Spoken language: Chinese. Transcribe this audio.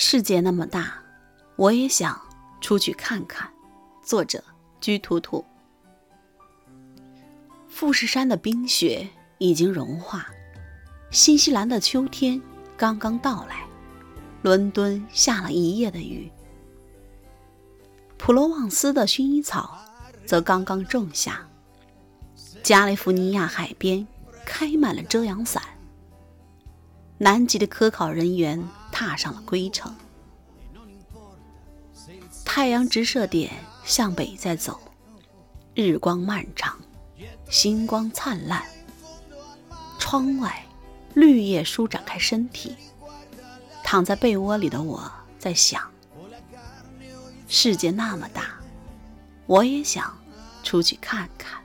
世界那么大，我也想出去看看。作者：居图图。富士山的冰雪已经融化，新西兰的秋天刚刚到来，伦敦下了一夜的雨，普罗旺斯的薰衣草则刚刚种下，加利福尼亚海边开满了遮阳伞。南极的科考人员踏上了归程，太阳直射点向北在走，日光漫长，星光灿烂。窗外，绿叶舒展开身体，躺在被窝里的我在想：世界那么大，我也想出去看看。